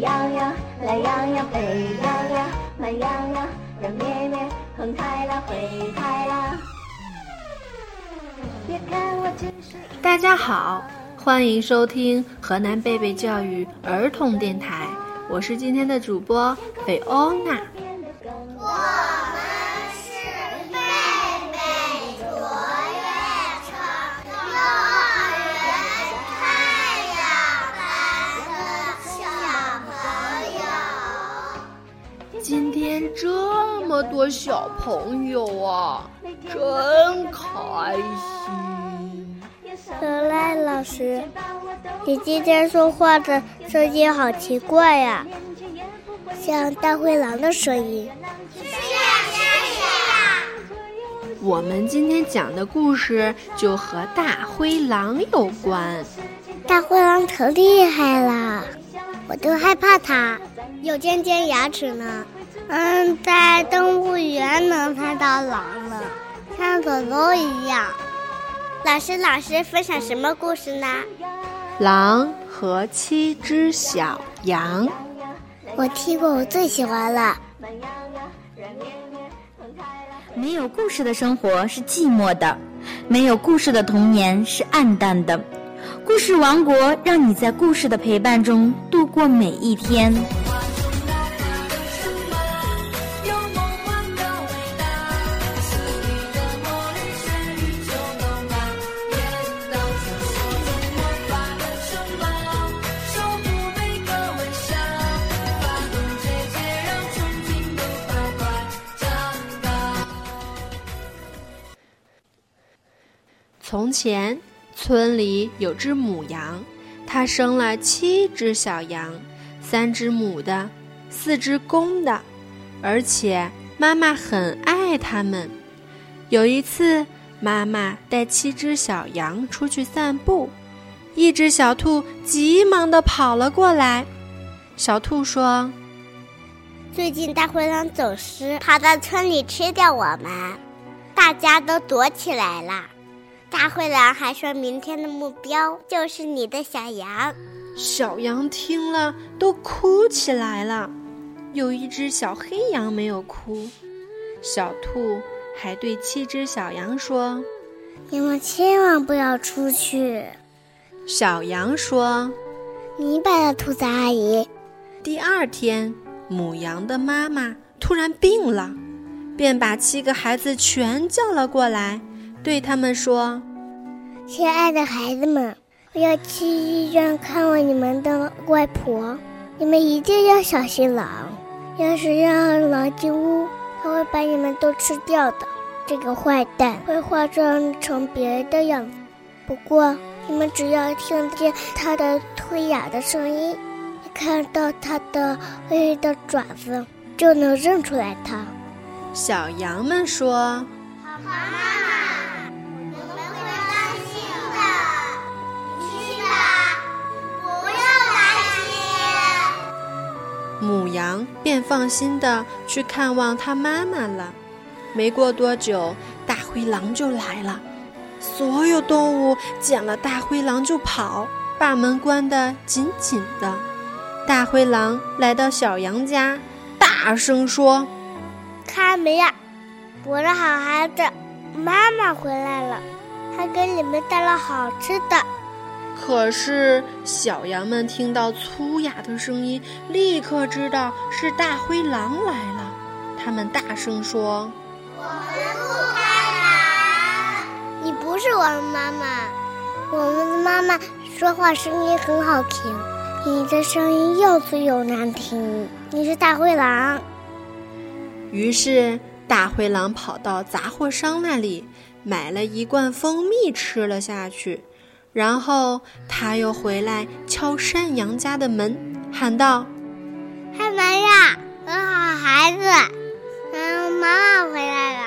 羊羊，羊，懒羊羊，沸羊羊，慢羊羊，热咩咩，横开了，回开了。别看我只是大家好，欢迎收听河南贝贝教育儿童电台，我是今天的主播菲欧娜。么多小朋友啊，真开心！可赖老师，你今天说话的声音好奇怪呀、像大灰狼的声音。是呀，是呀。我们今天讲的故事就和大灰狼有关。大灰狼可厉害了，我都害怕它，有尖尖牙齿呢。嗯，在动物园能看到狼了，像狗狗一样。老师，老师分享什么故事呢？狼和七只小羊。我听过，我最喜欢了。没有故事的生活是寂寞的，没有故事的童年是暗淡的。故事王国让你在故事的陪伴中度过每一天。从前，村里有只母羊，它生了七只小羊，三只母的，四只公的，而且妈妈很爱它们。有一次，妈妈带七只小羊出去散步，一只小兔急忙地跑了过来。小兔说最近大灰狼走失，跑到村里吃掉我们，大家都躲起来了。大灰狼还说明天的目标就是你的小羊。：“小羊听了都哭起来了。有一只小黑羊没有哭。小兔还对七只小羊说。”你们千万不要出去！小羊说明白了，兔子阿姨。：“第二天，母羊的妈妈突然病了，便把七个孩子全叫了过来，对他们说亲爱的孩子们，我要去医院看望你们的外婆，你们一定要小心狼。要是让狼进屋，它会把你们都吃掉的。这个坏蛋会化妆成别人的样子，不过你们只要听见它的推牙的声音，一看到它的微微的爪子，就能认出来它。：‘小羊们说。’我母羊便放心的去看望它妈妈了。没过多久，大灰狼就来了。所有动物见了大灰狼就跑，把门关得紧紧的。大灰狼来到小羊家，大声说开门呀！我的好孩子，妈妈回来了，还给你们带了好吃的。：“可是小羊们听到粗哑的声音，立刻知道是大灰狼来了。他们大声说。”我们不你不是我的妈妈，我们的妈妈说话声音很好听，你的声音又粗又难听。你是大灰狼，于是，大灰狼跑到杂货商那里，买了一罐蜂蜜吃了下去。然后，他又回来敲山羊家的门，喊道开门呀！我好孩子，嗯，妈妈回来了，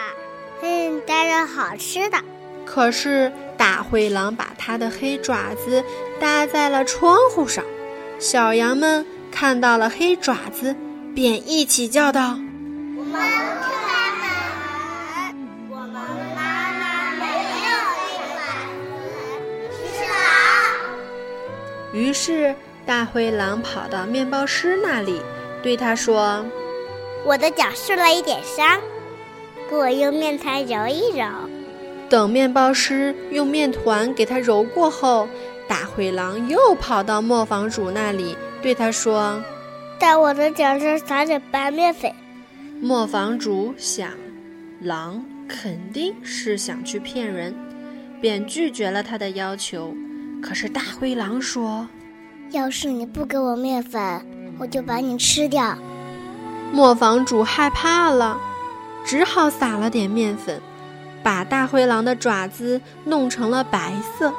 给你带了好吃的。：“可是大灰狼把它的黑爪子搭在了窗户上。”小羊们看到了黑爪子，便一起叫道我们于是，大灰狼跑到面包师那里，对他说：“我的脚受了一点伤，给我用面团揉一揉。”等面包师用面团给他揉过后，大灰狼又跑到磨坊主那里，对他说：“在我的脚上撒点白面粉。”磨坊主想，狼肯定是想去骗人，便拒绝了他的要求。可是大灰狼说：“要是你不给我面粉，我就把你吃掉。”磨坊主害怕了，只好撒了点面粉。把大灰狼的爪子弄成了白色。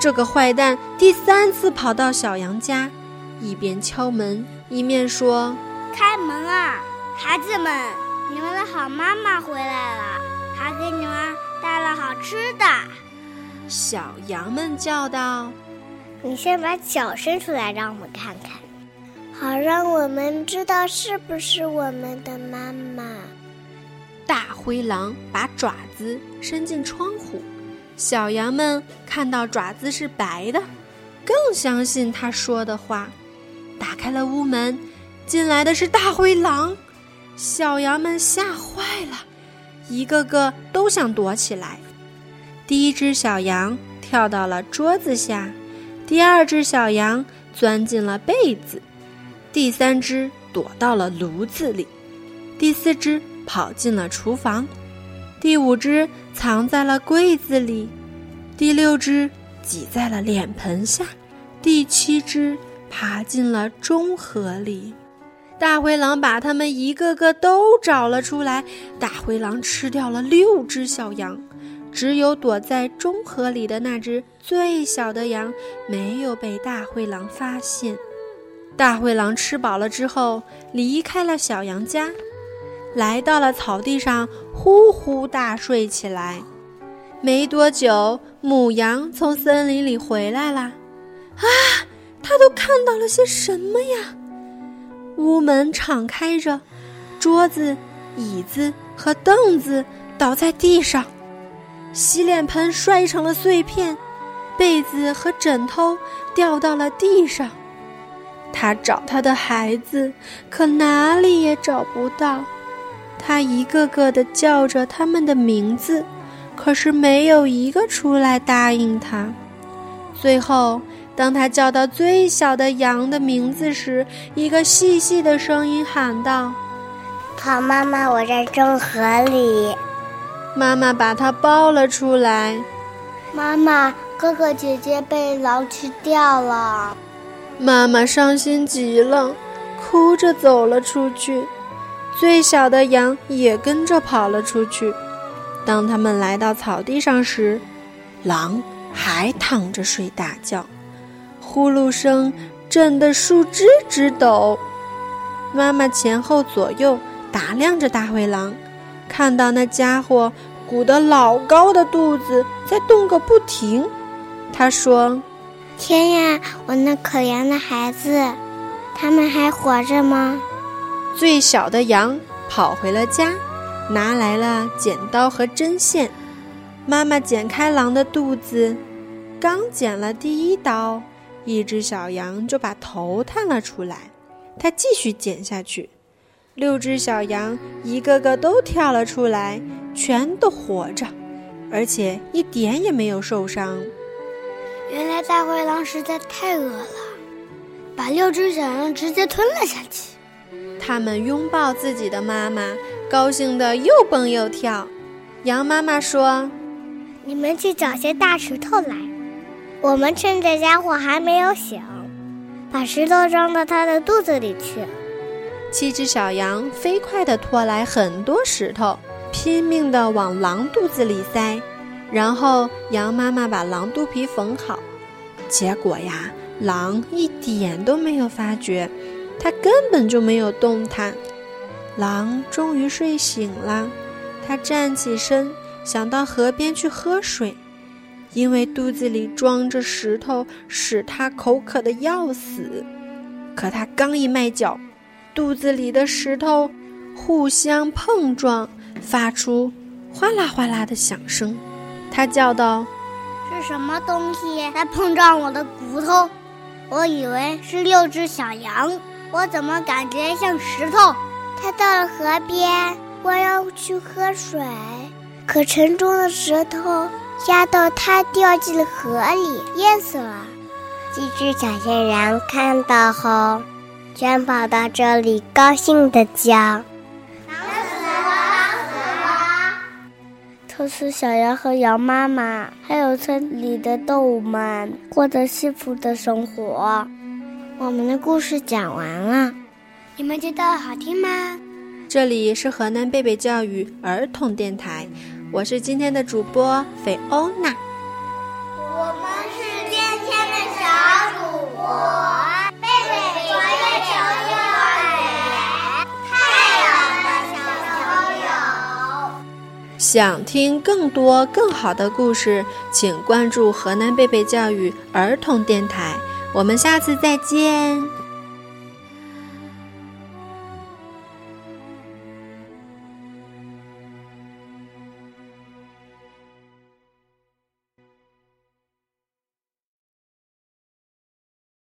这个坏蛋第三次跑到小羊家，一边敲门一面说：“开门啊，孩子们，你们的好妈妈回来了，还给你们带了好吃的。”小羊们叫道：“你先把脚伸出来，让我们看看，好让我们知道是不是我们的妈妈。”大灰狼把爪子伸进窗户，小羊们看到爪子是白的，更相信他说的话。打开了屋门，进来的是大灰狼，小羊们吓坏了，一个个都想躲起来。第一只小羊跳到了桌子下，第二只小羊钻进了被子，第三只躲到了炉子里，第四只。跑进了厨房，第五只藏在了柜子里，第六只挤在了脸盆下，第七只爬进了中河里。大灰狼把它们一个个都找了出来。大灰狼吃掉了六只小羊，只有躲在中河里的那只最小的羊没有被大灰狼发现。大灰狼吃饱了之后，离开了小羊家。来到了草地上，呼呼大睡起来。没多久，母羊从森林里回来了。啊，它都看到了些什么呀？屋门敞开着，桌子、椅子和凳子倒在地上，洗脸盆摔成了碎片，被子和枕头掉到了地上。他找他的孩子，可哪里也找不到。他一个个的叫着他们的名字，可是没有一个出来答应他。最后，当他叫到最小的羊的名字时，一个细细的声音喊道：“好妈妈，我在中河里。”妈妈把它抱了出来。妈妈，哥哥姐姐被狼吃掉了。妈妈伤心极了，哭着走了出去。最小的羊也跟着跑了出去。当他们来到草地上时，狼还躺着睡大觉，呼噜声震得树枝直抖。妈妈前后左右打量着大灰狼，看到那家伙鼓得老高的肚子在动个不停。他说：“天呀，我那可怜的孩子，他们还活着吗？”最小的羊跑回了家，拿来了剪刀和针线。妈妈剪开狼的肚子，刚剪了第一刀，一只小羊就把头探了出来。它继续剪下去，六只小羊一个个都跳了出来，全都活着，而且一点也没有受伤。原来大灰狼实在太饿了，把六只小羊直接吞了下去。他们拥抱自己的妈妈，高兴的又蹦又跳。羊妈妈说：“你们去找些大石头来，我们趁这家伙还没有醒，把石头装到他的肚子里去。”七只小羊飞快地拖来很多石头，拼命地往狼肚子里塞。然后羊妈妈把狼肚皮缝好，结果呀，狼一点都没有发觉。它根本就没有动弹。狼终于睡醒了，它站起身，想到河边去喝水，因为肚子里装着石头，使它口渴的要死。可它刚一迈脚，肚子里的石头互相碰撞，发出哗啦哗啦的响声。他叫道：“是什么东西在碰撞我的骨头？”我以为是六只小羊，我怎么感觉像石头？他到了河边，我要去喝水，可沉重的石头压到他，掉进了河里，淹死了。几只小仙羊看到后，全跑到这里，高兴的叫。从此，小羊和羊妈妈，还有村里的动物们过着幸福的生活。我们的故事讲完了，你们觉得好听吗？这里是河南贝贝教育儿童电台，我是今天的主播菲欧娜。想听更多更好的故事，请关注河南贝贝教育儿童电台。我们下次再见。